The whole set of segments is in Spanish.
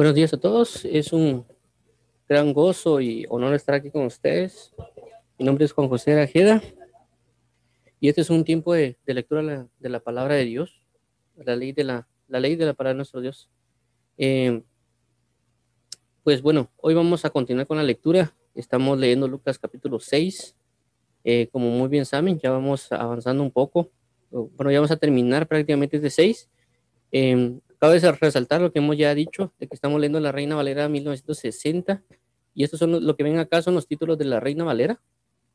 Buenos días a todos. Es un gran gozo y honor estar aquí con ustedes. Mi nombre es Juan José Arajeda y este es un tiempo de, lectura de la palabra de Dios, la ley de la, la ley de la palabra de nuestro Dios. Eh, pues bueno, hoy vamos a continuar con la lectura. Estamos leyendo Lucas capítulo 6. Eh, como muy bien saben, ya vamos avanzando un poco. Bueno, ya vamos a terminar prácticamente este 6. Cabe resaltar lo que hemos ya dicho, de que estamos leyendo La Reina Valera 1960, y estos son lo que ven acá, son los títulos de La Reina Valera.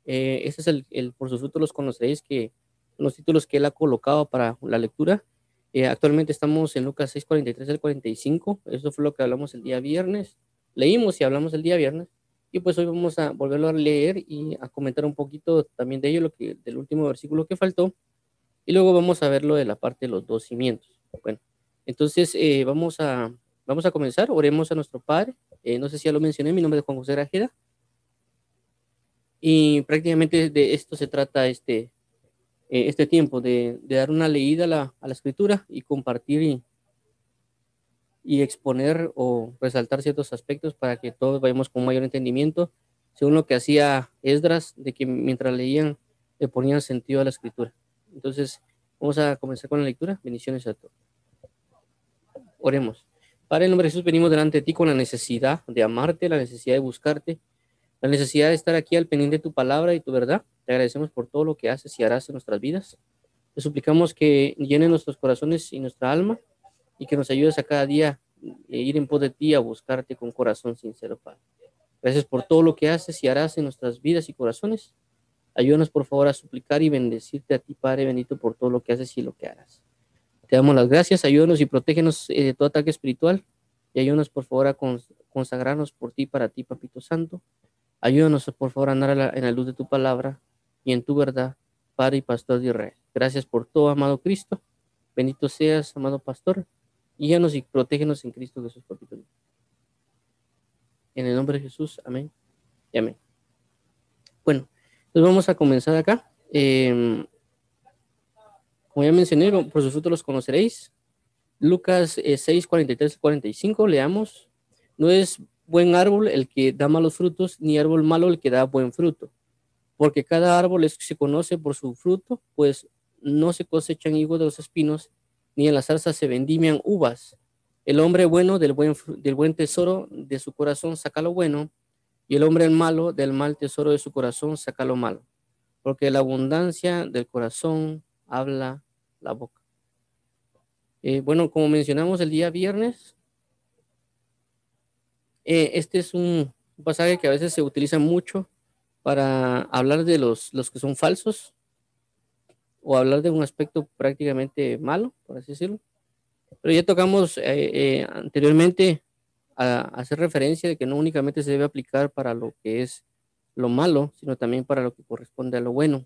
Eh, este es el, por sus frutos los conoceréis, que los títulos que él ha colocado para la lectura. Eh, actualmente estamos en Lucas 6, 43 al 45, eso fue lo que hablamos el día viernes, leímos y hablamos el día viernes, y pues hoy vamos a volverlo a leer y a comentar un poquito también de ello, lo que, del último versículo que faltó, y luego vamos a ver lo de la parte de los dos cimientos. Bueno, entonces, eh, vamos, a, vamos a comenzar. Oremos a nuestro Padre. Eh, no sé si ya lo mencioné, mi nombre es Juan José Grajeda. Y prácticamente de esto se trata este, eh, este tiempo, de, dar una leída a la, a la escritura y compartir y, y, exponer o resaltar ciertos aspectos para que todos vayamos con mayor entendimiento, según lo que hacía Esdras, de que mientras leían le ponían sentido a la escritura. Entonces, vamos a comenzar con la lectura. Bendiciones a todos. Oremos. Padre, en nombre de Jesús, venimos delante de ti con la necesidad de amarte, la necesidad de buscarte, la necesidad de estar aquí al pendiente de tu palabra y tu verdad. Te agradecemos por todo lo que haces y harás en nuestras vidas. Te suplicamos que llene nuestros corazones y nuestra alma y que nos ayudes a cada día a ir en pos de ti, a buscarte con corazón sincero, Padre. Gracias por todo lo que haces y harás en nuestras vidas y corazones. Ayúdanos, por favor, a suplicar y bendecirte a ti, Padre bendito, por todo lo que haces y lo que harás. Te damos las gracias, ayúdanos y protégenos eh, de todo ataque espiritual y ayúdanos por favor a consagrarnos por ti, para ti, Papito Santo. Ayúdanos por favor a andar en la luz de tu palabra y en tu verdad, Padre y Pastor de Israel. Gracias por todo, amado Cristo. Bendito seas, amado Pastor. Guíanos y protégenos en Cristo Jesús, Papito. En el nombre de Jesús, amén y amén. Bueno, entonces vamos a comenzar acá. Eh, como ya mencioné, por sus frutos los conoceréis. Lucas 6, 43 45, leamos. No es buen árbol el que da malos frutos, ni árbol malo el que da buen fruto. Porque cada árbol es, se conoce por su fruto, pues no se cosechan higos de los espinos, ni en las zarzas se vendimian uvas. El hombre bueno del buen, del buen tesoro de su corazón saca lo bueno, y el hombre malo del mal tesoro de su corazón saca lo malo. Porque la abundancia del corazón habla la boca. Eh, bueno, como mencionamos el día viernes, eh, este es un pasaje que a veces se utiliza mucho para hablar de los, los que son falsos o hablar de un aspecto prácticamente malo, por así decirlo. Pero ya tocamos eh, anteriormente a, hacer referencia de que no únicamente se debe aplicar para lo que es lo malo, sino también para lo que corresponde a lo bueno.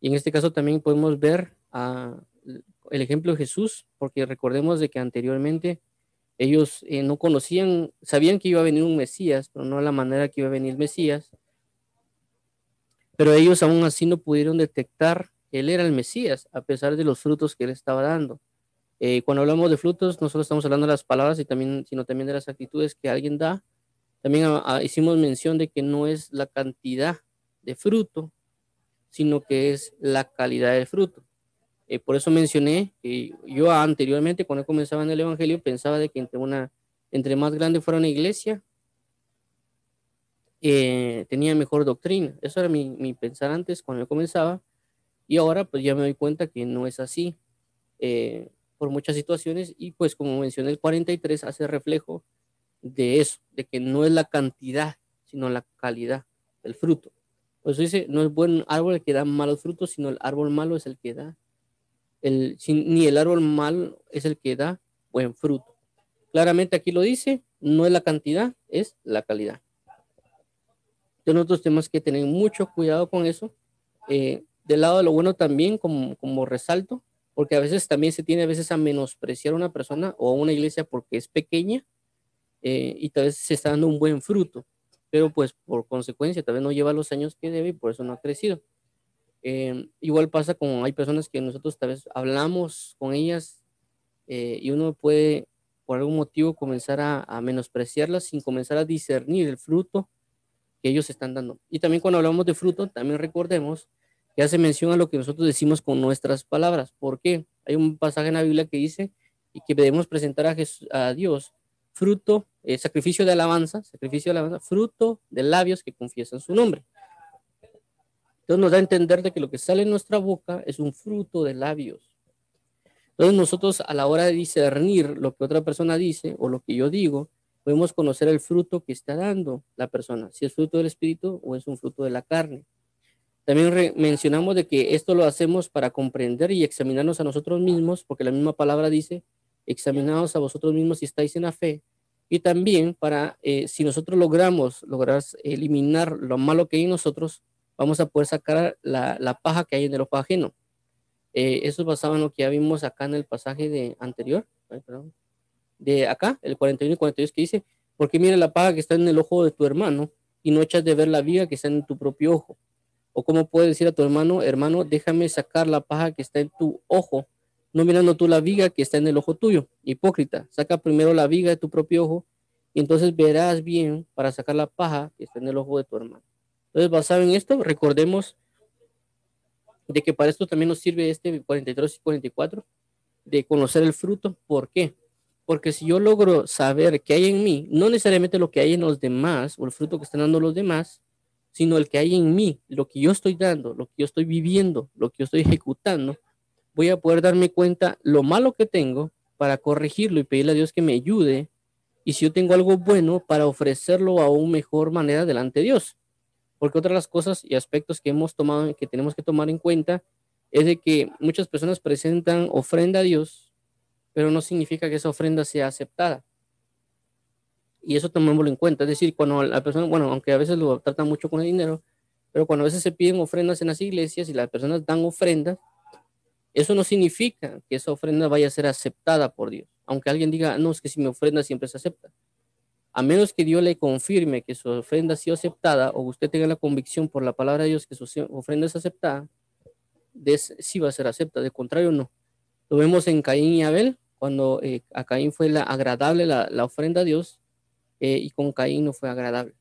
Y en este caso también podemos ver el ejemplo de Jesús, porque recordemos de que anteriormente ellos eh, no conocían, sabían que iba a venir un Mesías, pero no a la manera que iba a venir Mesías. Pero ellos aún así no pudieron detectar que él era el Mesías, a pesar de los frutos que él estaba dando. Eh, cuando hablamos de frutos, no solo estamos hablando de las palabras, y también, sino también de las actitudes que alguien da. También ah, ah, hicimos mención de que no es la cantidad de fruto, sino que es la calidad del fruto. Eh, por eso mencioné que yo anteriormente, cuando comenzaba en el Evangelio, pensaba de que entre, una, entre más grande fuera una iglesia, eh, tenía mejor doctrina. Eso era mi, mi, pensar antes cuando yo comenzaba. Y ahora pues ya me doy cuenta que no es así eh, por muchas situaciones. Y pues como mencioné, el 43 hace reflejo de eso, de que no es la cantidad, sino la calidad del fruto. Por eso dice, no es buen árbol el que da malos frutos, sino el árbol malo es el que da ni el árbol mal es el que da buen fruto. Claramente aquí lo dice, no es la cantidad, es la calidad. Entonces nosotros tenemos que tener mucho cuidado con eso. Eh, del lado de lo bueno también, como, como resalto, porque a veces también se tiene a veces a menospreciar a una persona o a una iglesia porque es pequeña eh, y tal vez se está dando un buen fruto, pero pues por consecuencia tal vez no lleva los años que debe y por eso no ha crecido. Em, igual pasa con hay personas que nosotros tal vez hablamos con ellas eh, y uno puede por algún motivo comenzar a, menospreciarlas sin comenzar a discernir el fruto que ellos están dando. Y también cuando hablamos de fruto, también recordemos que hace mención a lo que nosotros decimos con nuestras palabras. ¿Por qué? Hay un pasaje en la Biblia que dice y que debemos presentar a, Jesús, a Dios fruto, eh, sacrificio de alabanza, sacrificio de alabanza, fruto de labios que confiesan su nombre. Entonces nos da a entender de que lo que sale en nuestra boca es un fruto de labios. Entonces nosotros a la hora de discernir lo que otra persona dice o lo que yo digo, podemos conocer el fruto que está dando la persona, si es fruto del espíritu o es un fruto de la carne. También mencionamos de que esto lo hacemos para comprender y examinarnos a nosotros mismos, porque la misma palabra dice, examinaos a vosotros mismos si estáis en la fe, y también para, eh, si nosotros logramos, lograr eliminar lo malo que hay en nosotros, vamos a poder sacar la, paja que hay en el ojo ajeno. Eh, eso es basado en lo que ya vimos acá en el pasaje de anterior, de acá, el 41 y 42, que dice, porque mira la paja que está en el ojo de tu hermano y no echas de ver la viga que está en tu propio ojo. O cómo puedes decir a tu hermano, hermano, déjame sacar la paja que está en tu ojo, no mirando tú la viga que está en el ojo tuyo. Hipócrita, saca primero la viga de tu propio ojo y entonces verás bien para sacar la paja que está en el ojo de tu hermano. Entonces, basado en esto, recordemos de que para esto también nos sirve este 43 y 44, de conocer el fruto. ¿Por qué? Porque si yo logro saber qué hay en mí, no necesariamente lo que hay en los demás o el fruto que están dando los demás, sino el que hay en mí, lo que yo estoy dando, lo que yo estoy viviendo, lo que yo estoy ejecutando, voy a poder darme cuenta lo malo que tengo para corregirlo y pedirle a Dios que me ayude. Y si yo tengo algo bueno, para ofrecerlo a una mejor manera delante de Dios. Porque otra de las cosas y aspectos que hemos tomado, que tenemos que tomar en cuenta, es de que muchas personas presentan ofrenda a Dios, pero no significa que esa ofrenda sea aceptada. Y eso tomémoslo en cuenta. Es decir, cuando la persona, bueno, aunque a veces lo tratan mucho con el dinero, pero cuando a veces se piden ofrendas en las iglesias y las personas dan ofrendas, eso no significa que esa ofrenda vaya a ser aceptada por Dios. Aunque alguien diga, no, es que si mi ofrenda siempre se acepta. A menos que Dios le confirme que su ofrenda ha sido aceptada o usted tenga la convicción por la palabra de Dios que su ofrenda es aceptada, sí va a ser aceptada. De contrario, no. Lo vemos en Caín y Abel, cuando eh, a Caín fue la, agradable la, la ofrenda a Dios, eh, y con Caín no fue agradable.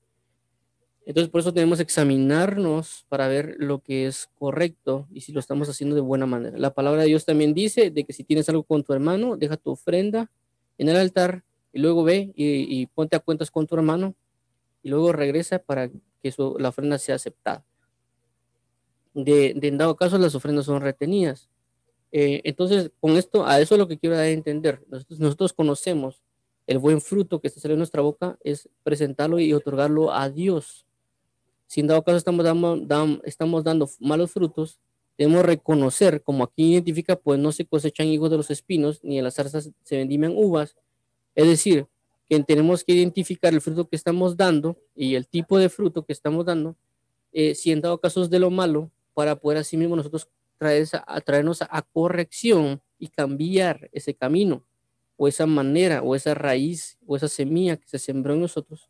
Entonces, por eso tenemos que examinarnos para ver lo que es correcto y si lo estamos haciendo de buena manera. La palabra de Dios también dice de que si tienes algo con tu hermano, deja tu ofrenda en el altar y luego ve y, ponte a cuentas con tu hermano y luego regresa para que la ofrenda sea aceptada. De, en dado caso, las ofrendas son retenidas. Eh, entonces, con esto, a eso es lo que quiero dar a entender. Nosotros, conocemos el buen fruto que está saliendo de nuestra boca es presentarlo y otorgarlo a Dios. Si en dado caso estamos dando, estamos dando malos frutos, debemos reconocer, como aquí identifica, pues no se cosechan higos de los espinos, ni en las zarzas se vendimian uvas. Es decir, que tenemos que identificar el fruto que estamos dando y el tipo de fruto que estamos dando, eh, si dado caso es de lo malo, para poder así mismo nosotros traer, traernos a corrección y cambiar ese camino o esa manera o esa raíz o esa semilla que se sembró en nosotros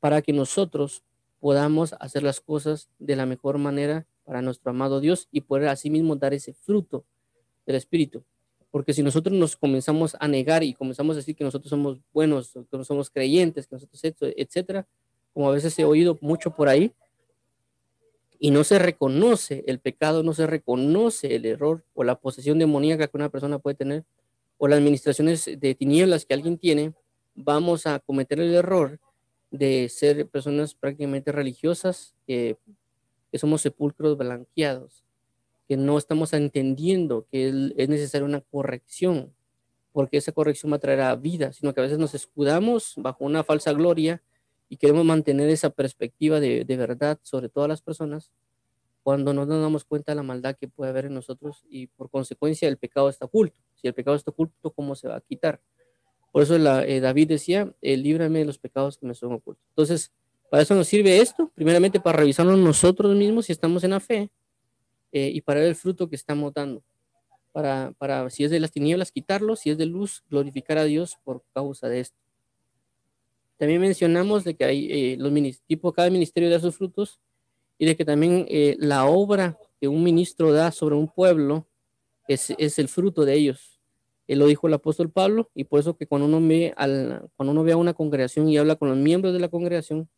para que nosotros podamos hacer las cosas de la mejor manera para nuestro amado Dios y poder así mismo dar ese fruto del Espíritu. Porque si nosotros nos comenzamos a negar y comenzamos a decir que nosotros somos buenos, que no somos creyentes, que nosotros, etcétera, como a veces he oído mucho por ahí, y no se reconoce el pecado, no se reconoce el error o la posesión demoníaca que una persona puede tener, o las administraciones de tinieblas que alguien tiene, vamos a cometer el error de ser personas prácticamente religiosas, que, somos sepulcros blanqueados, que no estamos entendiendo que es necesaria una corrección, porque esa corrección va a traer a vida, sino que a veces nos escudamos bajo una falsa gloria y queremos mantener esa perspectiva de, verdad sobre todas las personas, cuando no nos damos cuenta de la maldad que puede haber en nosotros y por consecuencia el pecado está oculto. Si el pecado está oculto, ¿cómo se va a quitar? Por eso eh, David decía, eh, líbrame de los pecados que me son ocultos. Entonces, para eso nos sirve esto, primeramente para revisarnos nosotros mismos si estamos en la fe eh, y para ver el fruto que estamos dando. Para, para, si es de las tinieblas, quitarlo, si es de luz, glorificar a Dios por causa de esto. También mencionamos de que hay los tipo, cada ministerio da sus frutos y de que también eh, la obra que un ministro da sobre un pueblo es, es, el fruto de ellos. Él lo dijo el apóstol Pablo, y por eso que cuando uno ve, al, cuando uno ve a una congregación y habla con los miembros de la congregación,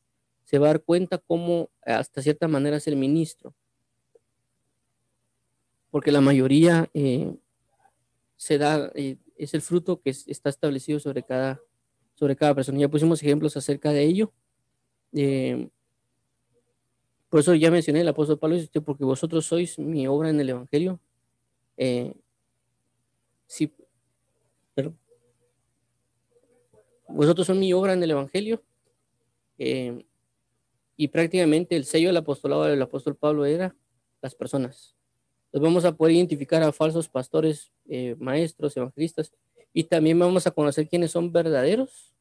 se va a dar cuenta cómo hasta cierta manera es el ministro. Porque la mayoría eh, se da, eh, es el fruto que está establecido sobre cada, sobre cada persona. Ya pusimos ejemplos acerca de ello. Eh, por eso ya mencioné el apóstol Pablo, dice, porque vosotros sois mi obra en el Evangelio. Sí, pero vosotros son mi obra en el Evangelio. Y prácticamente el sello del apostolado del apóstol Pablo era las personas. Entonces vamos a poder identificar a falsos pastores, eh, maestros, evangelistas, y también vamos a conocer quiénes son verdaderos,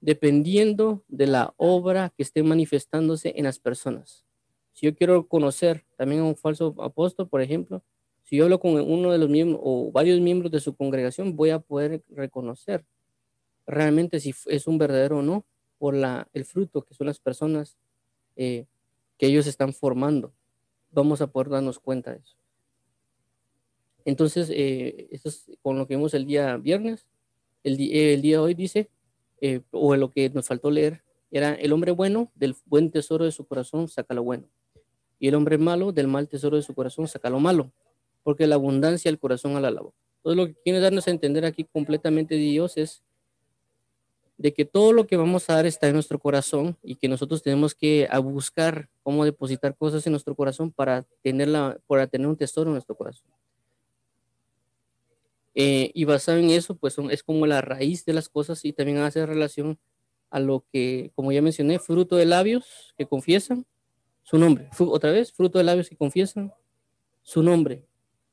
dependiendo de la obra que esté manifestándose en las personas. Si yo quiero conocer también a un falso apóstol, por ejemplo, si yo hablo con uno de los miembros o varios miembros de su congregación, voy a poder reconocer realmente si es un verdadero o no por el fruto que son las personas eh, que ellos están formando. Vamos a poder darnos cuenta de eso. Entonces, eh, esto es con lo que vimos el día viernes. El, el día de hoy dice, eh, o lo que nos faltó leer, era el hombre bueno del buen tesoro de su corazón saca lo bueno. Y el hombre malo del mal tesoro de su corazón saca lo malo. Porque la abundancia del corazón al alabo. Todo lo que quiere darnos a entender aquí completamente Dios es de que todo lo que vamos a dar está en nuestro corazón y que nosotros tenemos que a buscar cómo depositar cosas en nuestro corazón para, tenerla, para tener un tesoro en nuestro corazón. Eh, y basado en eso, pues es como la raíz de las cosas y también hace relación a lo que, como ya mencioné, fruto de labios que confiesan su nombre. Otra vez, fruto de labios que confiesan su nombre.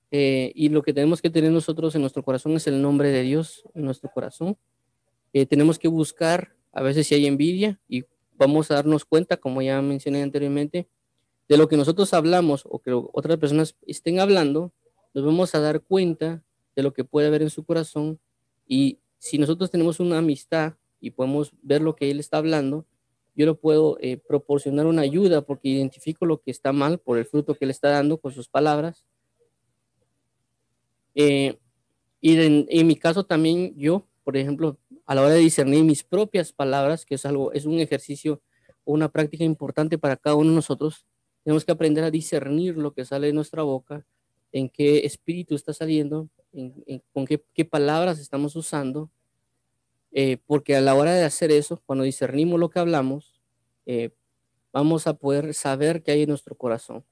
Eh, y lo que tenemos que tener nosotros en nuestro corazón es el nombre de Dios en nuestro corazón. Eh, tenemos que buscar a veces si hay envidia y vamos a darnos cuenta, como ya mencioné anteriormente, de lo que nosotros hablamos o que otras personas estén hablando, nos vamos a dar cuenta de lo que puede haber en su corazón y si nosotros tenemos una amistad y podemos ver lo que él está hablando, yo le puedo eh, proporcionar una ayuda porque identifico lo que está mal por el fruto que él está dando con sus palabras. Eh, y en, mi caso también yo, por ejemplo, a la hora de discernir mis propias palabras, que es algo, es un ejercicio o una práctica importante para cada uno de nosotros, tenemos que aprender a discernir lo que sale de nuestra boca, en qué espíritu está saliendo, con qué, palabras estamos usando, eh, porque a la hora de hacer eso, cuando discernimos lo que hablamos, eh, vamos a poder saber qué hay en nuestro corazón.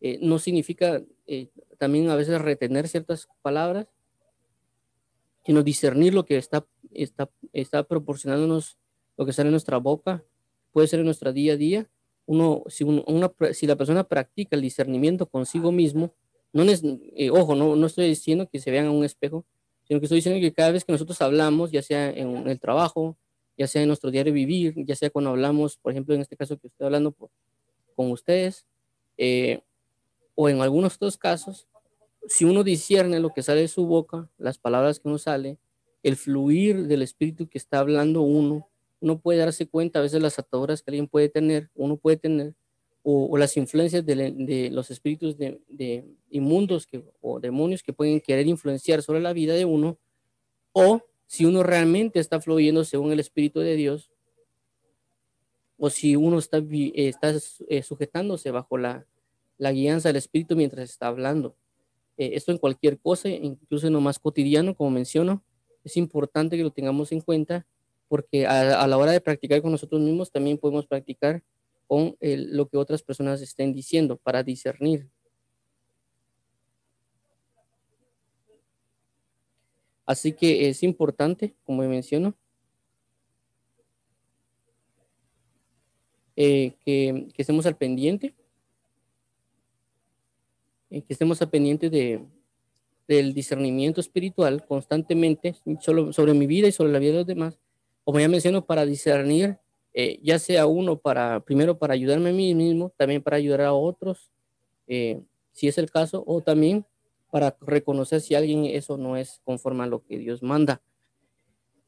Eh, no significa también a veces retener ciertas palabras, sino discernir lo que está, está, está proporcionándonos, lo que sale en nuestra boca, puede ser en nuestro día a día. Uno, si, una, si la persona practica el discernimiento consigo mismo, no eh, ojo, no, no estoy diciendo que se vean en un espejo, sino que estoy diciendo que cada vez que nosotros hablamos, ya sea en el trabajo, ya sea en nuestro diario vivir, ya sea cuando hablamos, por ejemplo, en este caso que estoy hablando con ustedes, eh, o en algunos otros casos, si uno discierne lo que sale de su boca, las palabras que uno sale, el fluir del espíritu que está hablando uno, uno puede darse cuenta a veces las ataduras que alguien puede tener, uno puede tener, o, las influencias de, los espíritus de, inmundos o demonios que pueden querer influenciar sobre la vida de uno, o si uno realmente está fluyendo según el Espíritu de Dios, o si uno está, está eh, sujetándose bajo la, la guianza del Espíritu mientras está hablando. Eh, esto en cualquier cosa, incluso en lo más cotidiano, como menciono, es importante que lo tengamos en cuenta porque a la hora de practicar con nosotros mismos también podemos practicar con lo que otras personas estén diciendo para discernir. Así que es importante, como menciono, eh, que, estemos al pendiente, eh, que estemos al pendiente de, del discernimiento espiritual constantemente solo sobre mi vida y sobre la vida de los demás, como ya menciono, para discernir eh, ya sea uno para, primero para ayudarme a mí mismo, también para ayudar a otros, eh, si es el caso, o también para reconocer si alguien eso no es conforme a lo que Dios manda.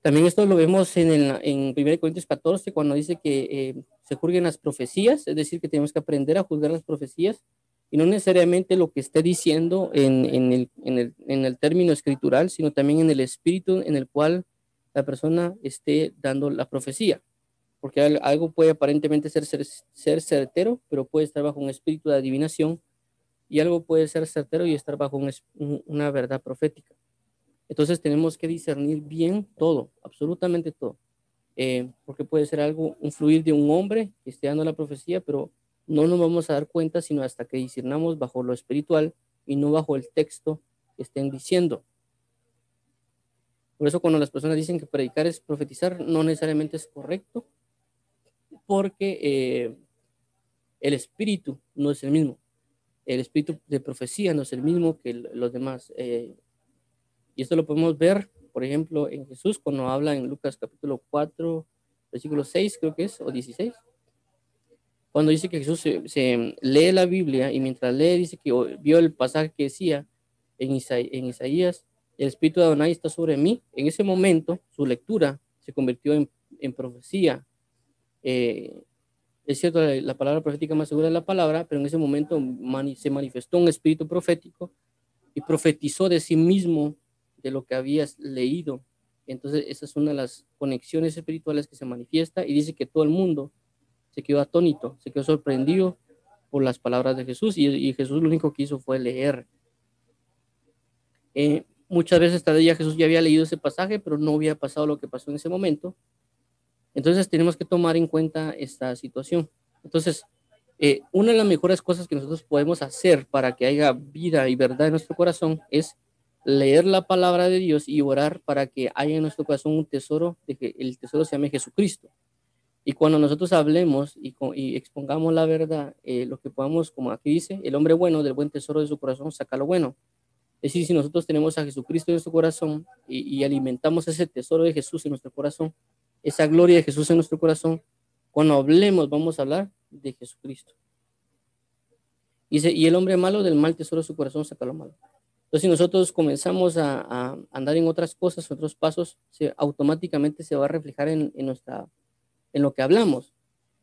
También esto lo vemos en, el, en 1 Corintios 14, cuando dice que eh, se juzguen las profecías, es decir, que tenemos que aprender a juzgar las profecías y no necesariamente lo que esté diciendo en, en, el, en, el, en el término escritural, sino también en el espíritu en el cual la persona esté dando la profecía. Porque algo puede aparentemente ser, ser, ser certero, pero puede estar bajo un espíritu de adivinación, y algo puede ser certero y estar bajo un, una verdad profética. Entonces tenemos que discernir bien todo, absolutamente todo. Eh, porque puede ser algo, un fluir de un hombre que esté dando la profecía, pero no nos vamos a dar cuenta sino hasta que discernamos bajo lo espiritual y no bajo el texto que estén diciendo. Por eso cuando las personas dicen que predicar es profetizar, no necesariamente es correcto, porque eh, el espíritu no es el mismo. El espíritu de profecía no es el mismo que los demás. Eh, y esto lo podemos ver, por ejemplo, en Jesús cuando habla en Lucas capítulo 4, versículo 6, creo que es, o 16 cuando dice que Jesús se, lee la Biblia y mientras lee dice que vio el pasaje que decía en, Isaías, el Espíritu de Adonai está sobre mí, en ese momento su lectura se convirtió en, profecía. Eh, es cierto, la, palabra profética más segura es la palabra, pero en ese momento se manifestó un espíritu profético y profetizó de sí mismo de lo que habías leído. Entonces, esa es una de las conexiones espirituales que se manifiesta y dice que todo el mundo se quedó atónito, se quedó sorprendido por las palabras de Jesús y, Jesús lo único que hizo fue leer. Eh, muchas veces todavía Jesús ya había leído ese pasaje, pero no había pasado lo que pasó en ese momento. Entonces tenemos que tomar en cuenta esta situación. Entonces, eh, una de las mejores cosas que nosotros podemos hacer para que haya vida y verdad en nuestro corazón es leer la palabra de Dios y orar para que haya en nuestro corazón un tesoro, de que el tesoro se llame Jesucristo. Y cuando nosotros hablemos y, y expongamos la verdad, eh, lo que podamos, como aquí dice, el hombre bueno del buen tesoro de su corazón saca lo bueno. Es decir, si nosotros tenemos a Jesucristo en nuestro corazón y, alimentamos ese tesoro de Jesús en nuestro corazón, esa gloria de Jesús en nuestro corazón, cuando hablemos vamos a hablar de Jesucristo. Dice, y el hombre malo del mal tesoro de su corazón saca lo malo. Entonces, si nosotros comenzamos a, andar en otras cosas, otros pasos, se, automáticamente se va a reflejar en, en lo que hablamos.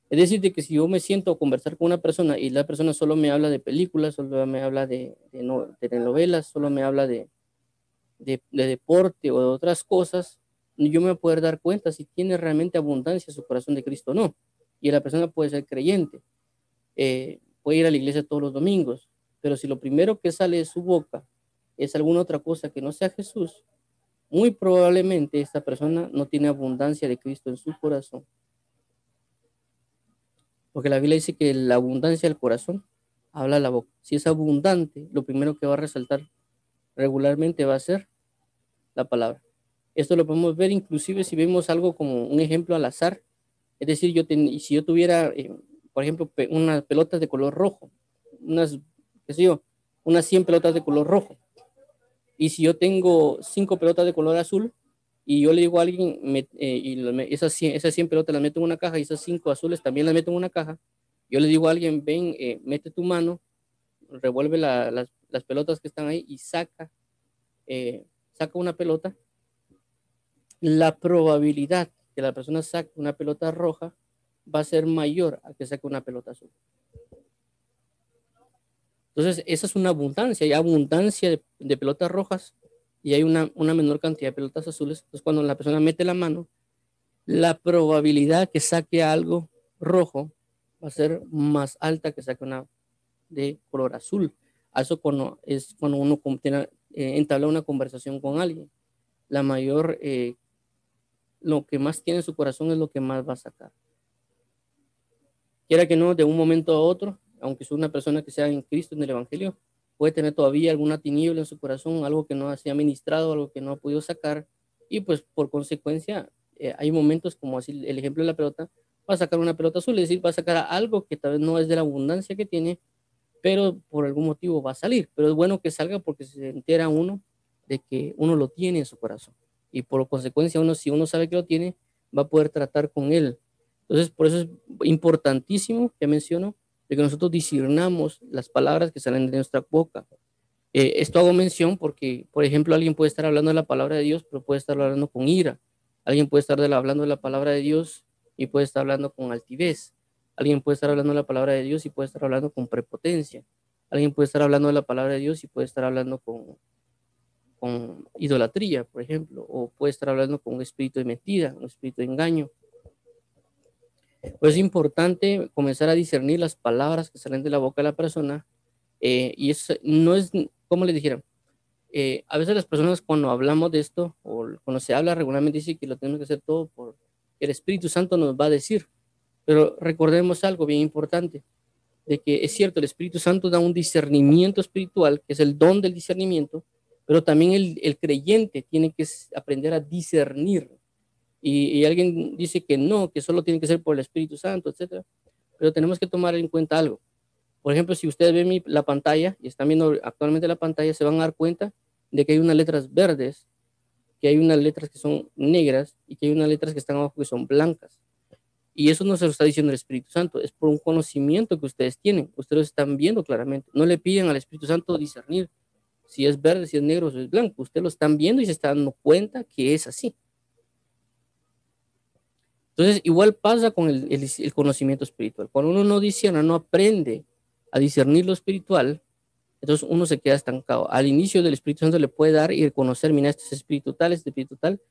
Es decir, de que si yo me siento a conversar con una persona y la persona solo me habla de películas, solo me habla de, de, novelas, solo me habla de, de, deporte o de otras cosas, yo me voy a poder dar cuenta si tiene realmente abundancia su corazón de Cristo o no. Y la persona puede ser creyente, eh, puede ir a la iglesia todos los domingos, pero si lo primero que sale de su boca es alguna otra cosa que no sea Jesús, muy probablemente esta persona no tiene abundancia de Cristo en su corazón. Porque la Biblia dice que la abundancia del corazón habla la boca. Si es abundante, lo primero que va a resaltar regularmente va a ser la palabra. Esto lo podemos ver inclusive si vemos algo como un ejemplo al azar. Es decir, yo si yo tuviera, eh, por ejemplo, unas pelotas de color rojo, unas, qué sé yo, unas 100 pelotas de color rojo. Y si yo tengo cinco pelotas de color azul, y yo le digo a alguien, eh, y esas, 100, esas 100 pelotas las meto en una caja y esas 5 azules también las meto en una caja, yo le digo a alguien, ven, eh, mete tu mano, revuelve las, las, pelotas que están ahí y saca, eh, saca una pelota, la probabilidad que la persona saque una pelota roja va a ser mayor a que saque una pelota azul. Entonces, esa es una abundancia, hay abundancia de, pelotas rojas y hay una, una menor cantidad de pelotas azules, entonces cuando la persona mete la mano, la probabilidad que saque algo rojo va a ser más alta que saque una de color azul. Eso cuando, es cuando uno eh, entabla una conversación con alguien. La mayor, eh, lo que más tiene en su corazón es lo que más va a sacar. Quiera que no, de un momento a otro, aunque es una persona que sea en Cristo, en el Evangelio, puede tener todavía alguna tiniebla en su corazón, algo que no se ha ministrado, algo que no ha podido sacar, y pues por consecuencia eh, hay momentos como así el ejemplo de la pelota, va a sacar una pelota azul, es decir, va a sacar algo que tal vez no es de la abundancia que tiene, pero por algún motivo va a salir. Pero es bueno que salga porque se entera uno de que uno lo tiene en su corazón. Y por consecuencia, uno, si uno sabe que lo tiene, va a poder tratar con él. Entonces, por eso es importantísimo, ya menciono, de que nosotros discernamos las palabras que salen de nuestra boca. Eh, esto hago mención porque, por ejemplo, alguien puede estar hablando de la palabra de Dios, pero puede estar hablando con ira. Alguien puede estar hablando de la palabra de Dios y puede estar hablando con altivez. Alguien puede estar hablando de la palabra de Dios y puede estar hablando con prepotencia. Alguien puede estar hablando de la palabra de Dios y puede estar hablando con, con idolatría, por ejemplo, o puede estar hablando con un espíritu de mentira, un espíritu de engaño. Pues es importante comenzar a discernir las palabras que salen de la boca de la persona. Eh, y eso no es, como le dijeron, eh, a veces las personas cuando hablamos de esto, o cuando se habla regularmente, dice que lo tenemos que hacer todo por el Espíritu Santo nos va a decir. Pero recordemos algo bien importante, de que es cierto, el Espíritu Santo da un discernimiento espiritual, que es el don del discernimiento, pero también el, creyente tiene que aprender a discernir. Y, alguien dice que no, que solo tiene que ser por el Espíritu Santo, etc. Pero tenemos que tomar en cuenta algo. Por ejemplo, si ustedes ven la pantalla y están viendo actualmente la pantalla, se van a dar cuenta de que hay unas letras verdes, que hay unas letras que son negras y que hay unas letras que están abajo que son blancas. Y eso no se lo está diciendo el Espíritu Santo, es por un conocimiento que ustedes tienen. Ustedes lo están viendo claramente. No le piden al Espíritu Santo discernir si es verde, si es negro, si es blanco. Ustedes lo están viendo y se están dando cuenta que es así. Entonces, igual pasa con el, el, conocimiento espiritual. Cuando uno no discierne, no aprende a discernir lo espiritual, entonces uno se queda estancado. Al inicio del Espíritu Santo le puede dar y reconocer, mira, este es espíritu tal, este espíritu tal,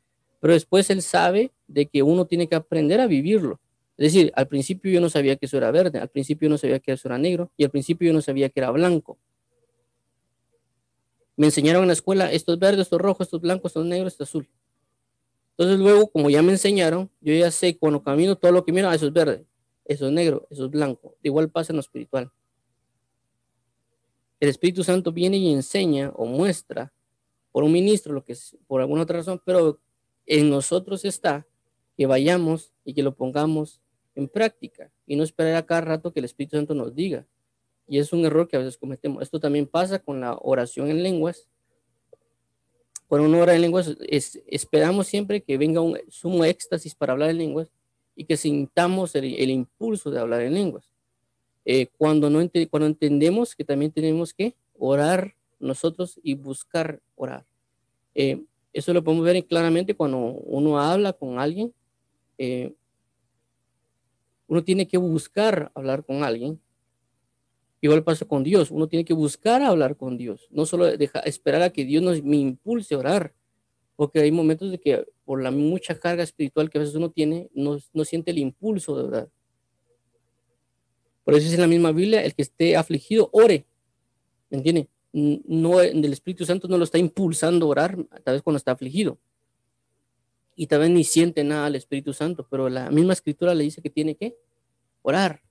pero después él sabe de que uno tiene que aprender a vivirlo. Es decir, al principio yo no sabía que eso era verde, al principio yo no sabía que eso era negro y al principio yo no sabía que era blanco. Me enseñaron en la escuela, esto es verde, esto es rojo, esto es blanco, esto es negro, esto es azul. Entonces luego, como ya me enseñaron, yo ya sé cuando camino todo lo que miro, ah, eso es verde, eso es negro, eso es blanco. Igual pasa en lo espiritual. El Espíritu Santo viene y enseña o muestra por un ministro lo que es por alguna otra razón, pero en nosotros está que vayamos y que lo pongamos en práctica y no esperar a cada rato que el Espíritu Santo nos diga. Y es un error que a veces cometemos. Esto también pasa con la oración en lenguas. Cuando uno ora en lenguas, esperamos siempre que venga un sumo éxtasis para hablar en lenguas y que sintamos el, impulso de hablar en lenguas. Eh, cuando, no cuando entendemos que también tenemos que orar nosotros y buscar orar. Eh, eso lo podemos ver claramente cuando uno habla con alguien. Eh, uno tiene que buscar hablar con alguien Igual pasa con Dios, uno tiene que buscar hablar con Dios, no solo dejar, esperar a que Dios nos me impulse a orar, porque hay momentos de que por la mucha carga espiritual que a veces uno tiene, no, siente el impulso de orar. Por eso es en la misma Biblia, el que esté afligido, ore. ¿Me entiende? No, el Espíritu Santo no lo está impulsando a orar, tal vez cuando está afligido. Y tal vez ni siente nada al Espíritu Santo, pero la misma escritura le dice que tiene que orar.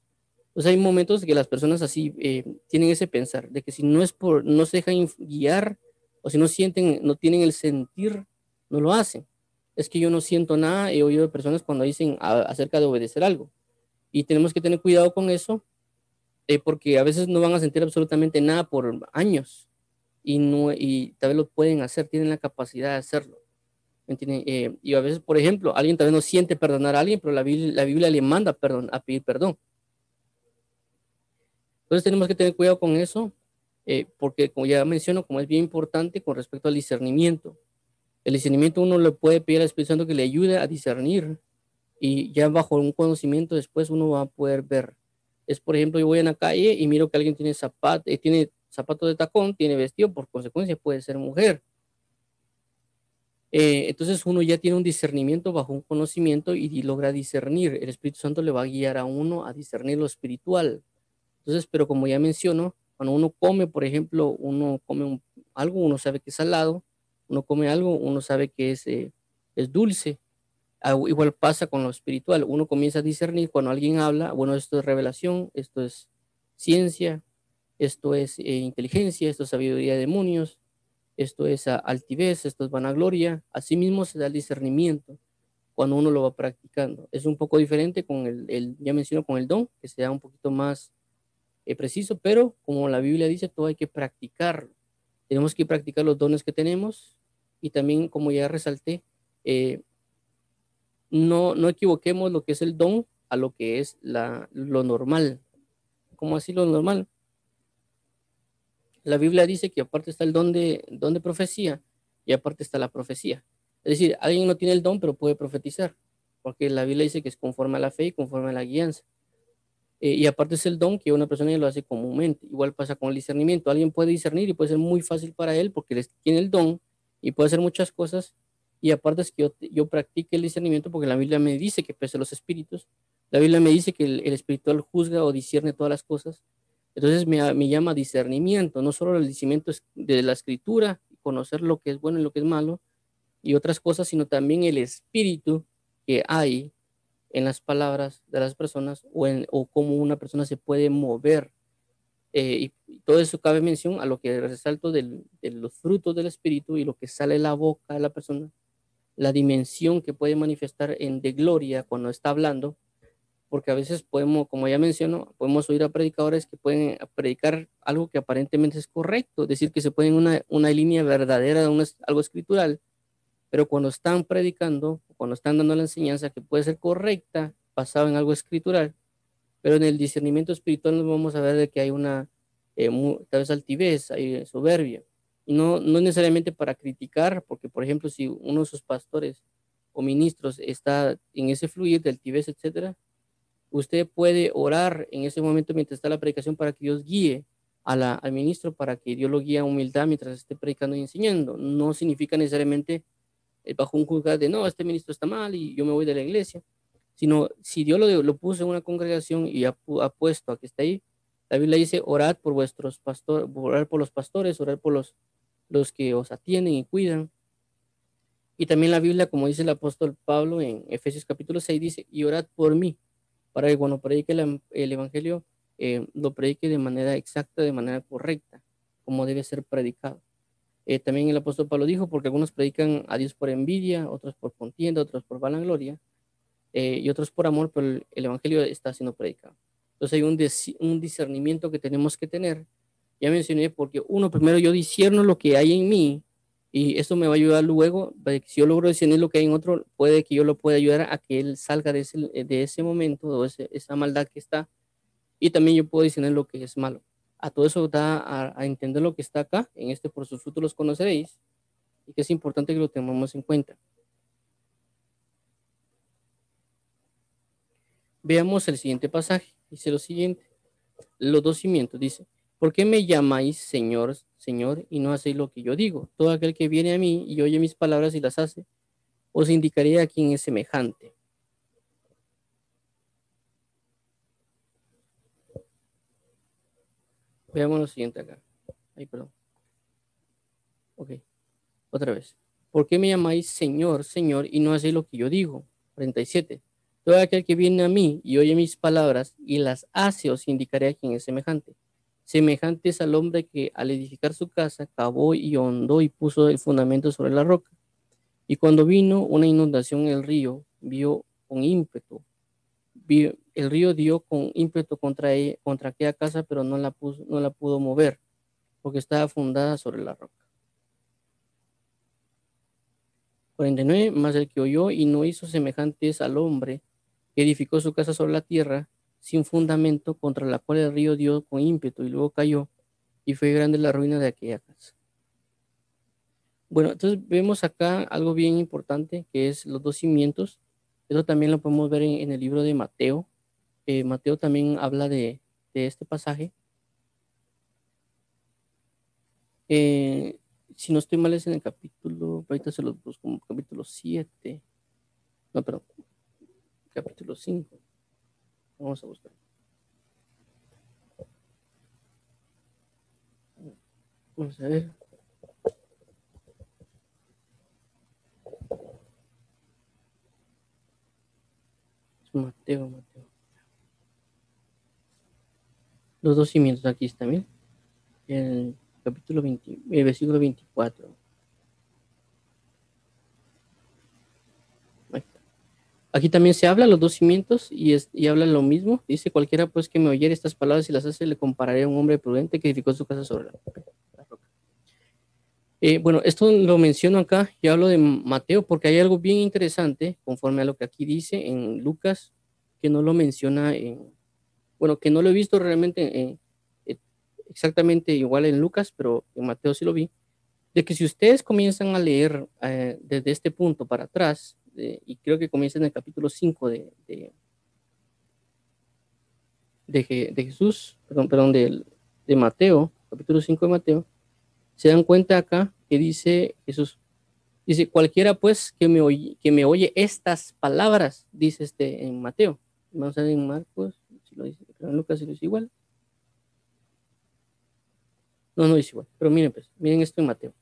Pues hay momentos que las personas así eh, tienen ese pensar, de que si no es por, no se dejan guiar o si no sienten, no tienen el sentir, no lo hacen. Es que yo no siento nada, he oído de personas cuando dicen acerca de obedecer algo. Y tenemos que tener cuidado con eso, eh, porque a veces no van a sentir absolutamente nada por años y, no, y tal vez lo pueden hacer, tienen la capacidad de hacerlo. Eh, y a veces, por ejemplo, alguien tal vez no siente perdonar a alguien, pero la Biblia, la Biblia le manda perdón, a pedir perdón. Entonces tenemos que tener cuidado con eso, eh, porque como ya menciono, como es bien importante con respecto al discernimiento. El discernimiento uno le puede pedir al Espíritu Santo que le ayude a discernir y ya bajo un conocimiento después uno va a poder ver. Es, por ejemplo, yo voy en la calle y miro que alguien tiene zapato, eh, tiene zapato de tacón, tiene vestido, por consecuencia puede ser mujer. Eh, entonces uno ya tiene un discernimiento bajo un conocimiento y logra discernir. El Espíritu Santo le va a guiar a uno a discernir lo espiritual. Entonces, pero como ya menciono, cuando uno come, por ejemplo, uno come algo, uno sabe que es salado, uno come algo, uno sabe que es, eh, es dulce. Ah, igual pasa con lo espiritual, uno comienza a discernir cuando alguien habla, bueno, esto es revelación, esto es ciencia, esto es eh, inteligencia, esto es sabiduría de demonios, esto es altivez, esto es vanagloria. Asimismo se da el discernimiento cuando uno lo va practicando. Es un poco diferente con el, el ya menciono, con el don, que se da un poquito más es preciso, pero como la Biblia dice, todo hay que practicar. Tenemos que practicar los dones que tenemos y también, como ya resalté, eh, no, no equivoquemos lo que es el don a lo que es la, lo normal. ¿Cómo así lo normal? La Biblia dice que aparte está el don de, don de profecía y aparte está la profecía. Es decir, alguien no tiene el don, pero puede profetizar, porque la Biblia dice que es conforme a la fe y conforme a la guianza. Eh, y aparte es el don que una persona lo hace comúnmente. Igual pasa con el discernimiento. Alguien puede discernir y puede ser muy fácil para él porque tiene el don y puede hacer muchas cosas. Y aparte es que yo, yo practique el discernimiento porque la Biblia me dice que pese los espíritus. La Biblia me dice que el, espiritual juzga o discierne todas las cosas. Entonces me, me, llama discernimiento, no solo el discernimiento de la escritura, conocer lo que es bueno y lo que es malo y otras cosas, sino también el espíritu que hay en las palabras de las personas o, en, o cómo una persona se puede mover. Eh, y todo eso cabe mención a lo que resalto de los frutos del espíritu y lo que sale de la boca de la persona, la dimensión que puede manifestar en de gloria cuando está hablando, porque a veces podemos, como ya menciono, podemos oír a predicadores que pueden predicar algo que aparentemente es correcto, decir que se puede en una, una línea verdadera de algo escritural, pero cuando están predicando, cuando están dando la enseñanza que puede ser correcta, basada en algo escritural, pero en el discernimiento espiritual nos vamos a ver de que hay una, eh, tal vez altivez, hay soberbia, y no, no necesariamente para criticar, porque por ejemplo, si uno de sus pastores o ministros está en ese fluir de altivez, etcétera, usted puede orar en ese momento mientras está la predicación para que Dios guíe a la, al ministro, para que Dios lo guíe a humildad mientras esté predicando y enseñando. No significa necesariamente bajo un juzgar de no, este ministro está mal y yo me voy de la iglesia, sino si Dios lo, lo puso en una congregación y ha, puesto a que está ahí, la Biblia dice, orad por vuestros pastores, orar por los pastores, orar por los, los que os atienden y cuidan. Y también la Biblia, como dice el apóstol Pablo en Efesios capítulo 6, dice, y orad por mí, para que cuando predique el, Evangelio, eh, lo predique de manera exacta, de manera correcta, como debe ser predicado. Eh, también el apóstol Pablo dijo, porque algunos predican a Dios por envidia, otros por contienda, otros por vanagloria, eh, y otros por amor, pero el, evangelio está siendo predicado. Entonces hay un, discernimiento que tenemos que tener. Ya mencioné, porque uno, primero yo discierno lo que hay en mí, y esto me va a ayudar luego, si yo logro discernir lo que hay en otro, puede que yo lo pueda ayudar a que él salga de ese, de ese momento, o esa maldad que está, y también yo puedo discernir lo que es malo a todo eso da a, entender lo que está acá, en este por sus frutos los conoceréis, y que es importante que lo tengamos en cuenta. Veamos el siguiente pasaje. Dice lo siguiente. Los dos cimientos. Dice, ¿por qué me llamáis Señor, Señor, y no hacéis lo que yo digo? Todo aquel que viene a mí y oye mis palabras y las hace, os indicaré a quién es semejante. Veamos lo siguiente acá. Ay, perdón. Ok. Otra vez. ¿Por qué me llamáis Señor, Señor, y no hacéis lo que yo digo? 37. Todo aquel que viene a mí y oye mis palabras y las hace, os indicaré a quién es semejante. Semejante es al hombre que al edificar su casa cavó y hondó y puso el fundamento sobre la roca. Y cuando vino una inundación en el río, vio con ímpetu el río dio con ímpetu contra, ella, contra aquella casa, pero no la, puso, no la pudo mover, porque estaba fundada sobre la roca. 49. Más el que oyó y no hizo semejantes al hombre que edificó su casa sobre la tierra sin fundamento, contra la cual el río dio con ímpetu y luego cayó, y fue grande la ruina de aquella casa. Bueno, entonces vemos acá algo bien importante, que es los dos cimientos eso también lo podemos ver en, el libro de Mateo. Eh, Mateo también habla de, este pasaje. Eh, si no estoy mal es en el capítulo, ahorita se los busco como capítulo 7. No, perdón. Capítulo 5. Vamos a buscar. Vamos a ver. Mateo, Mateo. Los dos cimientos aquí está bien. El capítulo 20, el versículo 24. Aquí también se habla los dos cimientos y, es, y habla lo mismo. Dice cualquiera pues que me oyere estas palabras y las hace, le compararé a un hombre prudente que edificó su casa sobre la roca. Eh, bueno, esto lo menciono acá, y hablo de Mateo, porque hay algo bien interesante, conforme a lo que aquí dice en Lucas, que no lo menciona en, bueno, que no lo he visto realmente exactamente igual en Lucas, pero en Mateo sí lo vi, de que si ustedes comienzan a leer eh, desde este punto para atrás, y creo que comienza en el capítulo 5 de, de, de, de Jesús, perdón, perdón, de, de Mateo, capítulo 5 de Mateo, se dan cuenta acá que dice Jesús, dice, cualquiera pues que me oye, que me oye estas palabras, dice este en Mateo. Vamos a ver en Marcos, lo dice, Lucas si lo dice igual. No, no dice igual, pero miren pues, miren esto en Mateo.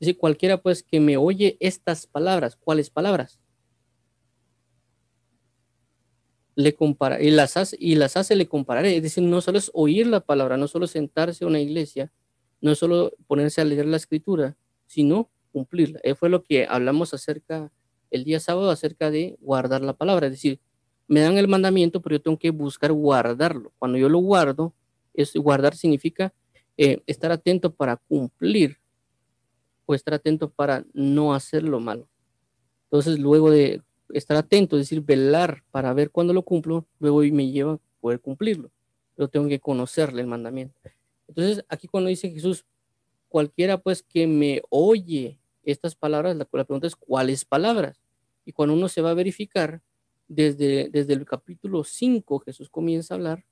Dice, cualquiera pues que me oye estas palabras, ¿cuáles palabras? Le compara, y las hace, y las hace, le compararé. Es decir, no solo es oír la palabra, no solo sentarse a una iglesia, no solo ponerse a leer la escritura, sino cumplirla. Eso fue lo que hablamos acerca el día sábado, acerca de guardar la palabra. Es decir, me dan el mandamiento, pero yo tengo que buscar guardarlo. Cuando yo lo guardo, es, guardar significa eh, estar atento para cumplir o estar atento para no hacer lo malo. Entonces, luego de estar atento, es decir, velar para ver cuándo lo cumplo, luego me lleva a poder cumplirlo. Pero tengo que conocerle el mandamiento. Entonces, aquí cuando dice Jesús, cualquiera pues que me oye estas palabras, la, pregunta es, ¿cuáles palabras? Y cuando uno se va a verificar, desde, desde el capítulo 5 Jesús comienza a hablar,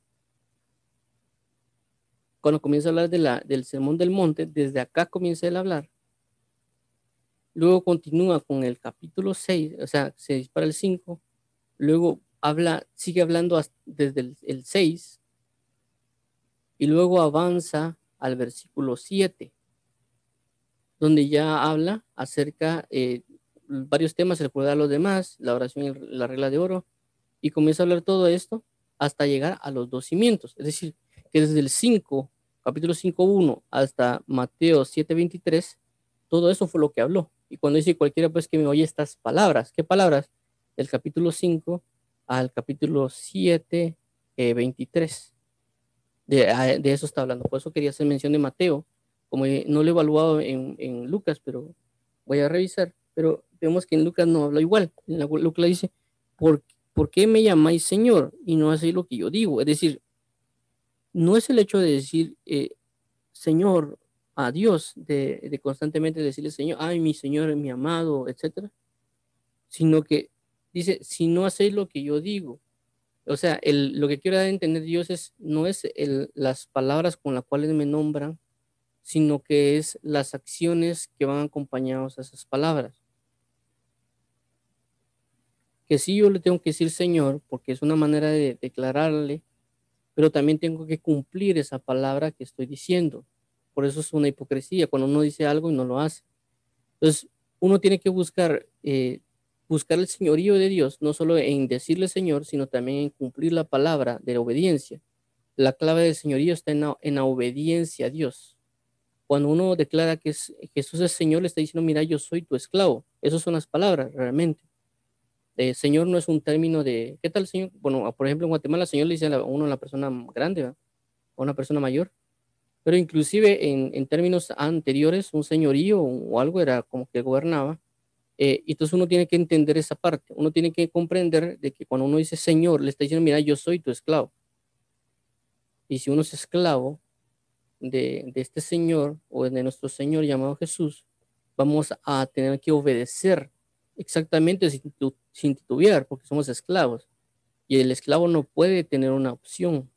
cuando comienza a hablar de la, del sermón del monte, desde acá comienza él a hablar. Luego continúa con el capítulo 6, o sea, se dispara el 5, luego habla, sigue hablando desde el, el 6, y luego avanza al versículo 7, donde ya habla acerca eh, varios temas, recordar a los demás, la oración y la regla de oro, y comienza a hablar todo esto hasta llegar a los dos cimientos. Es decir, que desde el 5, capítulo 5.1 hasta Mateo 7.23, todo eso fue lo que habló. Y cuando dice cualquiera pues que me oye estas palabras, ¿qué palabras? Del capítulo 5 al capítulo 7, 23. De, de, eso está hablando. Por eso quería hacer mención de Mateo, como no lo he evaluado en, en Lucas, pero voy a revisar. Pero vemos que en Lucas no habla igual. En la, Lucas dice, ¿por, ¿por qué me llamáis Señor y no hacéis lo que yo digo? Es decir, no es el hecho de decir, eh, Señor, a Dios, de, constantemente decirle, Señor, ay, mi Señor, mi amado, etcétera, sino que dice, si no hacéis lo que yo digo, o sea, el, lo que quiero dar a entender Dios es, no es el, las palabras con las cuales me nombran, sino que es las acciones que van acompañados a esas palabras. Que sí yo le tengo que decir Señor, porque es una manera de declararle, pero también tengo que cumplir esa palabra que estoy diciendo. Por eso es una hipocresía, cuando uno dice algo y no lo hace. Entonces, uno tiene que buscar eh, buscar el señorío de Dios, no solo en decirle Señor, sino también en cumplir la palabra de la obediencia. La clave del señorío está en la, en obediencia a Dios. Cuando uno declara que Jesús es Señor, le está diciendo, mira, yo soy tu esclavo. Esas son las palabras realmente. Eh, señor no es un término de, ¿qué tal, Señor? Bueno, por ejemplo, en Guatemala, Señor le dice a uno a la persona grande, a una persona mayor. Pero inclusive en, términos anteriores, un señorío o algo era como que gobernaba eh, entonces uno tiene que entender esa parte, uno tiene que comprender de que cuando uno dice Señor, le está diciendo, mira, yo soy tu esclavo. Y si uno es esclavo de este Señor o de nuestro Señor llamado Jesús, vamos a tener que obedecer exactamente sin, titubear, porque somos esclavos. Y el esclavo no puede tener una opción.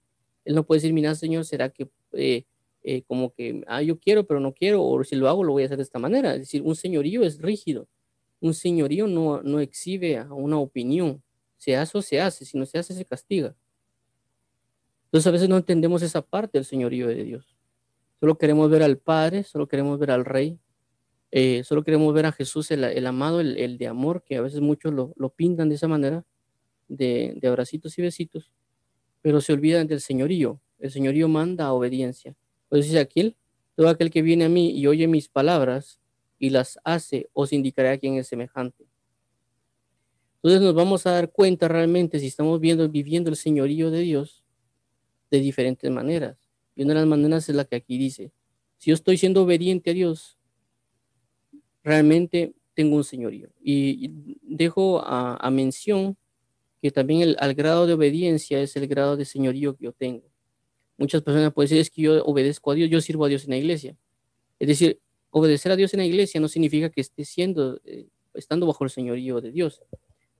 Él no puede decir, mira, Señor, ¿será que eh, eh, como que, ah, yo quiero, pero no quiero, o si lo hago, lo voy a hacer de esta manera? Es decir, un señorío es rígido un señorío no, no exhibe una opinión. Se hace o se hace, si no se hace, se castiga. Entonces a veces no entendemos esa parte del señorío de Dios. Solo queremos ver al Padre, solo queremos ver al Rey, eh, solo queremos ver a Jesús, el, amado, el, de amor, que a veces muchos lo, pintan de esa manera, de, de abracitos y besitos, pero se olvidan del señorío. El señorío manda obediencia. Pues dice aquel, todo aquel que viene a mí y oye mis palabras y las hace, os indicará a quién es semejante. Entonces nos vamos a dar cuenta realmente si estamos viendo, viviendo el señorío de Dios de diferentes maneras. Y una de las maneras es la que aquí dice, si yo estoy siendo obediente a Dios, realmente tengo un señorío. Y dejo a, mención que también el, al grado de obediencia es el grado de señorío que yo tengo. Muchas personas pueden decir es que yo obedezco a Dios, yo sirvo a Dios en la iglesia. Es decir, obedecer a Dios en la iglesia no significa que esté siendo, eh, estando bajo el señorío de Dios.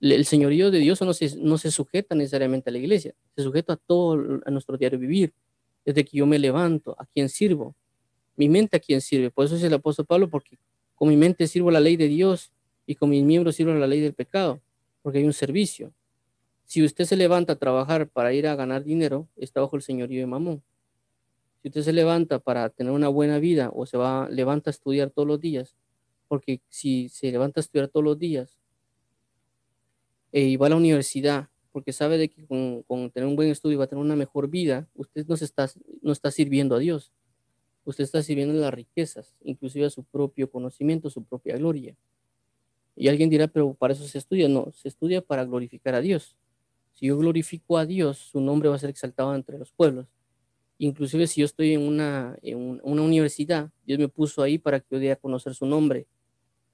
el señorío de Dios no se, no se sujeta necesariamente a la iglesia, se sujeta a todo, a nuestro diario vivir, desde que yo me levanto, a quien sirvo, mi mente a quien sirve. Por eso es el apóstol Pablo, porque con mi mente sirvo la ley de Dios y con mis miembros sirvo la ley del pecado, porque hay un servicio. Si usted se levanta a trabajar para ir a ganar dinero, está bajo el señorío de Mamón. Si usted se levanta para tener una buena vida o se va, levanta a estudiar todos los días, porque si se levanta a estudiar todos los días eh, y va a la universidad, porque sabe de que con, tener un buen estudio va a tener una mejor vida, usted no, se está, no está sirviendo a Dios. Usted está sirviendo las riquezas, inclusive a su propio conocimiento, su propia gloria. Y alguien dirá, pero para eso se estudia. No, se estudia para glorificar a Dios. Si yo glorifico a Dios, su nombre va a ser exaltado entre los pueblos. Inclusive si yo estoy en una, universidad, Dios me puso ahí para que yo diera a conocer su nombre.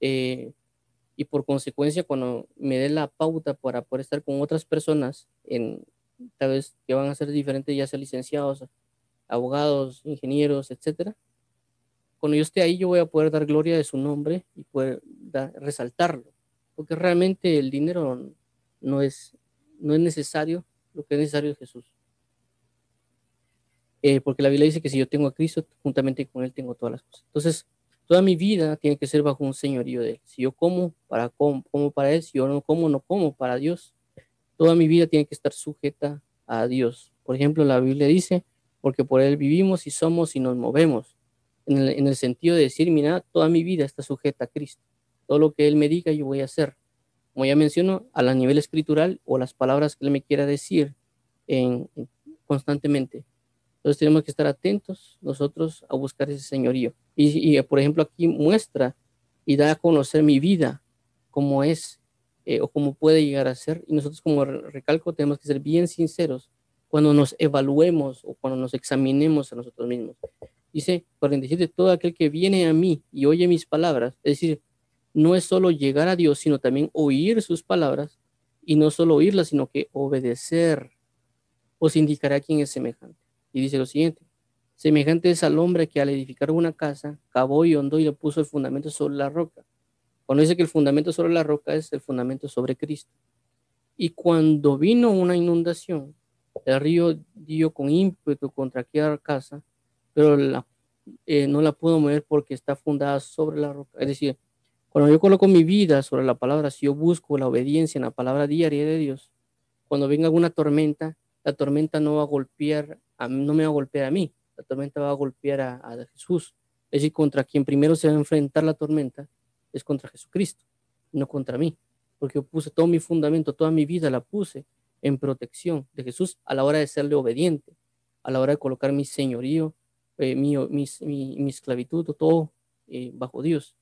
Eh, y por consecuencia, cuando me dé la pauta para poder estar con otras personas, en, tal vez que van a ser diferentes, ya sea licenciados, abogados, ingenieros, etcétera, cuando yo esté ahí, yo voy a poder dar gloria de su nombre y poder resaltarlo, porque realmente el dinero no es, no es necesario, lo que es necesario es Jesús. Eh, porque la Biblia dice que si yo tengo a Cristo, juntamente con Él tengo todas las cosas. Entonces, toda mi vida tiene que ser bajo un señorío de Él. Si yo como, para como, como para Él. Si yo no como, no como para Dios. Toda mi vida tiene que estar sujeta a Dios. Por ejemplo, la Biblia dice, porque por Él vivimos y somos y nos movemos. En el, en el sentido de decir, mira, toda mi vida está sujeta a Cristo. Todo lo que Él me diga, yo voy a hacer. Como ya menciono, a la nivel escritural o las palabras que Él me quiera decir en, constantemente. Entonces tenemos que estar atentos nosotros a buscar ese señorío. Y, por ejemplo, aquí muestra y da a conocer mi vida, cómo es eh, o cómo puede llegar a ser. Y nosotros como recalco tenemos que ser bien sinceros cuando nos evaluemos o cuando nos examinemos a nosotros mismos. Dice 47, todo aquel que viene a mí y oye mis palabras, es decir, no es solo llegar a Dios, sino también oír sus palabras y no solo oírlas, sino que obedecer, os indicará quién es semejante. Y dice lo siguiente, semejante es al hombre que al edificar una casa, cavó y hondó y le puso el fundamento sobre la roca. Cuando dice que el fundamento sobre la roca es el fundamento sobre Cristo. Y cuando vino una inundación, el río dio con ímpetu contra aquella casa, pero eh, no la pudo mover porque está fundada sobre la roca. Es decir, cuando yo coloco mi vida sobre la palabra, si yo busco la obediencia en la palabra diaria de Dios, cuando venga alguna tormenta, la tormenta no va a golpear no me va a golpear a mí, la tormenta va a golpear a, Jesús. Es decir, contra quien primero se va a enfrentar la tormenta es contra Jesucristo, no contra mí, porque yo puse todo mi fundamento, toda mi vida la puse en protección de Jesús a la hora de serle obediente, a la hora de colocar mi señorío, eh, mi, mi, esclavitud, todo eh, bajo Dios.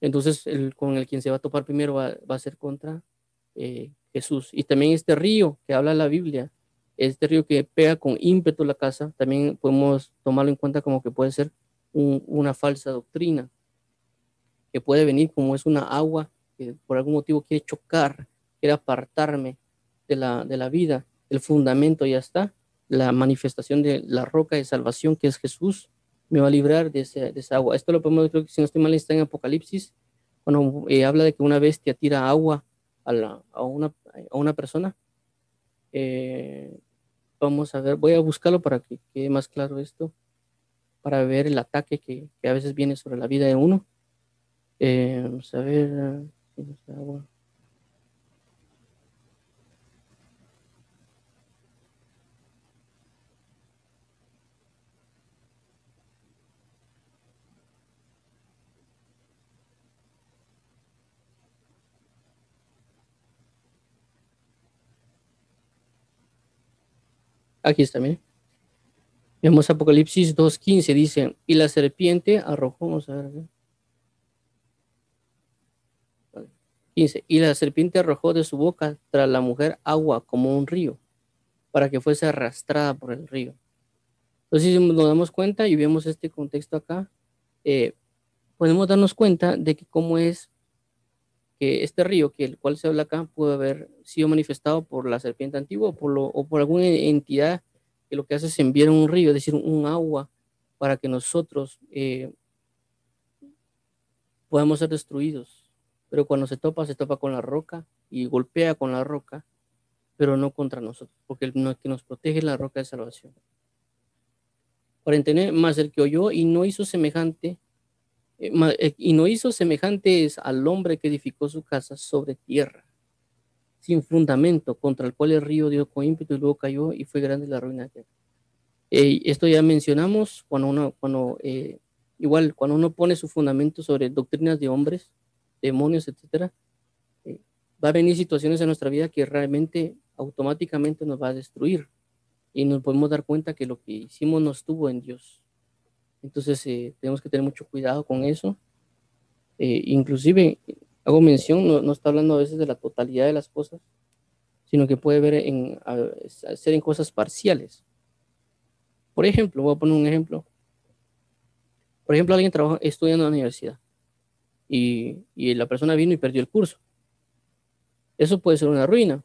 Entonces, el, con el quien se va a topar primero va, a ser contra eh, Jesús. Y también este río que habla la Biblia, este río que pega con ímpetu la casa, también podemos tomarlo en cuenta como que puede ser una falsa doctrina, que puede venir como es una agua que por algún motivo quiere chocar, quiere apartarme de la, de la vida, el fundamento ya está, la manifestación de la roca de salvación que es Jesús, me va a librar de, ese, de esa agua. Esto lo podemos, que si no estoy mal, está en Apocalipsis, cuando eh, habla de que una bestia tira agua a, la, a, una, a una persona, eh, vamos a ver, voy a buscarlo para que quede más claro esto, para ver el ataque que, a veces viene sobre la vida de uno. Eh, vamos a ver. Aquí está, miren. Vemos Apocalipsis 2.15, dice, y la serpiente arrojó, vamos a ver. 15, y la serpiente arrojó de su boca tras la mujer agua como un río, para que fuese arrastrada por el río. Entonces, si nos damos cuenta y vemos este contexto acá, eh, podemos darnos cuenta de que cómo es que este río, que el cual se habla acá, puede haber sido manifestado por la serpiente antigua o por, lo, o por alguna entidad que lo que hace es enviar un río, es decir, un agua, para que nosotros eh, podamos ser destruidos pero cuando se topa, se topa con la roca y golpea con la roca, pero no contra nosotros, porque el que nos protege es la roca de salvación. 49, más el que oyó y no hizo semejante, y no hizo semejantes al hombre que edificó su casa sobre tierra, sin fundamento, contra el cual el río dio con ímpetu y luego cayó y fue grande la ruina. Eh, esto ya mencionamos cuando uno, cuando, eh, igual, cuando uno pone su fundamento sobre doctrinas de hombres, demonios, etcétera, va a venir situaciones en nuestra vida que realmente automáticamente nos va a destruir y nos podemos dar cuenta que lo que hicimos no estuvo en Dios. Entonces eh, tenemos que tener mucho cuidado con eso. Eh, inclusive, hago mención, no, está hablando a veces de la totalidad de las cosas, sino que puede ver en, ser en cosas parciales. Por ejemplo, voy a poner un ejemplo. Por ejemplo, alguien trabaja estudiando en la universidad y, y la persona vino y perdió el curso. Eso puede ser una ruina.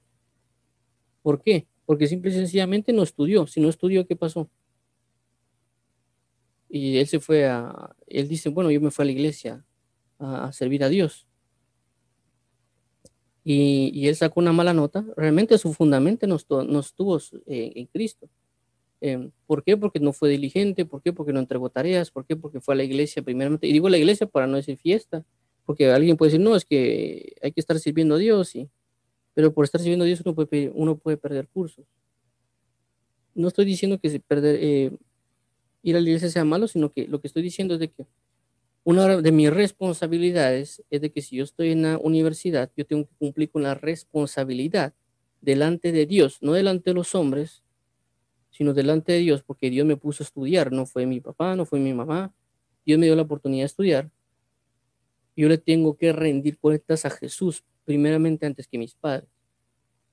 ¿Por qué? porque simple y sencillamente no estudió. Si no estudió, ¿qué pasó? Y él se fue a, él dice, bueno, yo me fui a la iglesia a, servir a Dios. Y, él sacó una mala nota. Realmente su fundamento no, estuvo, eh, en Cristo. Em, ¿Por qué? Porque no fue diligente. ¿Por qué? Porque no entregó tareas. ¿Por qué? Porque fue a la iglesia primeramente. Y digo la iglesia para no decir fiesta. Porque alguien puede decir, no, es que hay que estar sirviendo a Dios. Y, pero por estar sirviendo a Dios uno puede, perder cursos. No estoy diciendo que perder, eh, ir a la iglesia sea malo, sino que lo que estoy diciendo es de que una de mis responsabilidades es de que si yo estoy en la universidad, yo tengo que cumplir con la responsabilidad delante de Dios, no delante de los hombres, sino delante de Dios, porque Dios me puso a estudiar, no fue mi papá, no fue mi mamá, Dios me dio la oportunidad de estudiar. Yo le tengo que rendir cuentas a Jesús primeramente antes que mis padres.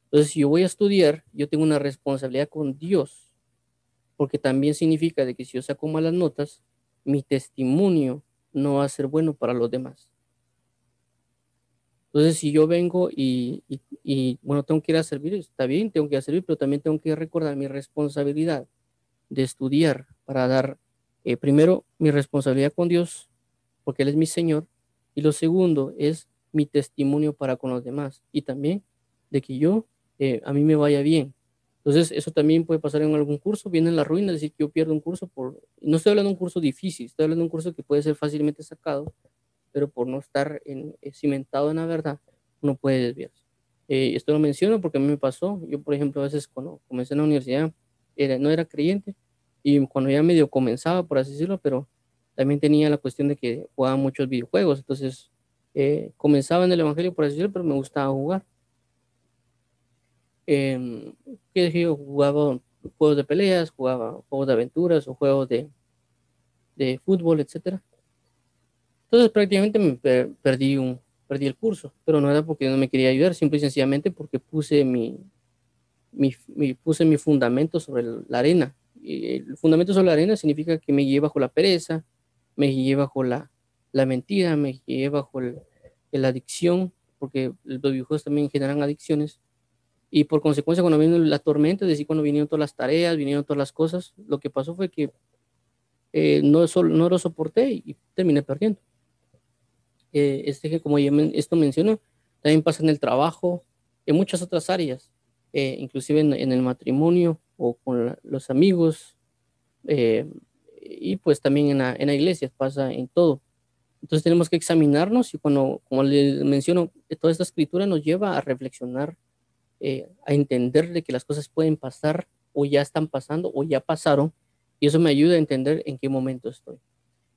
Entonces, si yo voy a estudiar, yo tengo una responsabilidad con Dios, porque también significa de que si yo saco malas notas, mi testimonio no va a ser bueno para los demás. Entonces, si yo vengo y, bueno, tengo que ir a servir, está bien, tengo que ir a servir, pero también tengo que recordar mi responsabilidad de estudiar para dar, eh, primero, mi responsabilidad con Dios, porque Él es mi Señor, y lo segundo es mi testimonio para con los demás y también de que yo, eh, a mí me vaya bien. Entonces, eso también puede pasar en algún curso, viene en la ruina, decir que yo pierdo un curso por, no estoy hablando de un curso difícil, estoy hablando de un curso que puede ser fácilmente sacado, pero por no estar en, eh, cimentado en la verdad, uno puede desviarse. Eh, esto lo menciono porque a mí me pasó, yo por ejemplo a veces cuando comencé en la universidad, era, no era creyente, y cuando ya medio comenzaba, por así decirlo, pero también tenía la cuestión de que jugaba muchos videojuegos, entonces eh, comenzaba en el Evangelio, por así decirlo, pero me gustaba jugar. Eh, ¿Qué yo? Jugaba juegos de peleas, jugaba juegos de aventuras o juegos de, de fútbol, etc. Entonces prácticamente me perdí, un, perdí el curso, pero no era porque no me quería ayudar, simple y sencillamente porque puse mi, mi, puse mi fundamento sobre la arena. Y el fundamento sobre la arena significa que me guié bajo la pereza, me guié bajo la, la mentira, me guié bajo la adicción, porque los videojuegos también generan adicciones. Y por consecuencia, cuando vino la tormenta, es decir, cuando vinieron todas las tareas, vinieron todas las cosas, lo que pasó fue que eh, no, no lo soporté y, terminé perdiendo. Eh, este, como ya esto menciono, también pasa en el trabajo, en muchas otras áreas, eh, inclusive en, el matrimonio o con los amigos, y pues también en la, en la iglesia, pasa en todo. Entonces tenemos que examinarnos y cuando, como les menciono, toda esta escritura nos lleva a reflexionar, eh, a entender de que las cosas pueden pasar o ya están pasando o ya pasaron y eso me ayuda a entender en qué momento estoy.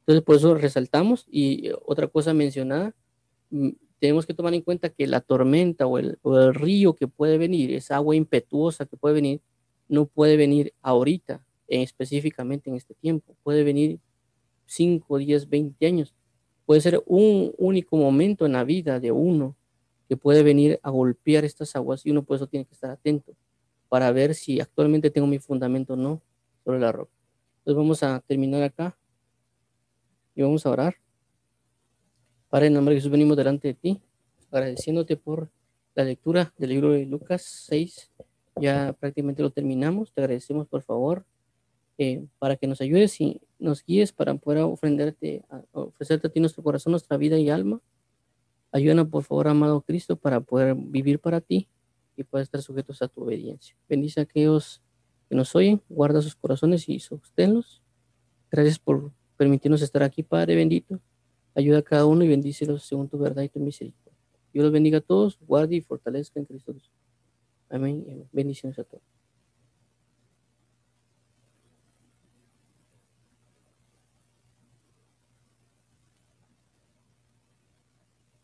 Entonces por eso resaltamos y otra cosa mencionada, mm, tenemos que tomar en cuenta que la tormenta o el, río que puede venir, esa agua impetuosa que puede venir, no puede venir ahorita, específicamente en este tiempo, puede venir 5, 10, 20 años Puede ser un único momento en la vida de uno que puede venir a golpear estas aguas y uno por eso tiene que estar atento para ver si actualmente tengo mi fundamento o no sobre la roca. Entonces vamos a terminar acá y vamos a orar. Para el nombre de Jesús venimos delante de ti, agradeciéndote por la lectura del libro de Lucas 6. Ya prácticamente lo terminamos. Te agradecemos por favor eh, para que nos ayudes y nos guíes para poder ofrenderte, ofrecerte a ti nuestro corazón, nuestra vida y alma. Ayúdanos, por favor, amado Cristo, para poder vivir para ti y poder estar sujetos a tu obediencia. Bendice a aquellos que nos oyen, guarda sus corazones y sosténlos. Gracias por permitirnos estar aquí, Padre bendito. Ayuda a cada uno y bendícelos según tu verdad y tu misericordia. Dios los bendiga a todos, guarde y fortalezca en Cristo Jesús. Amén. Bendiciones a todos.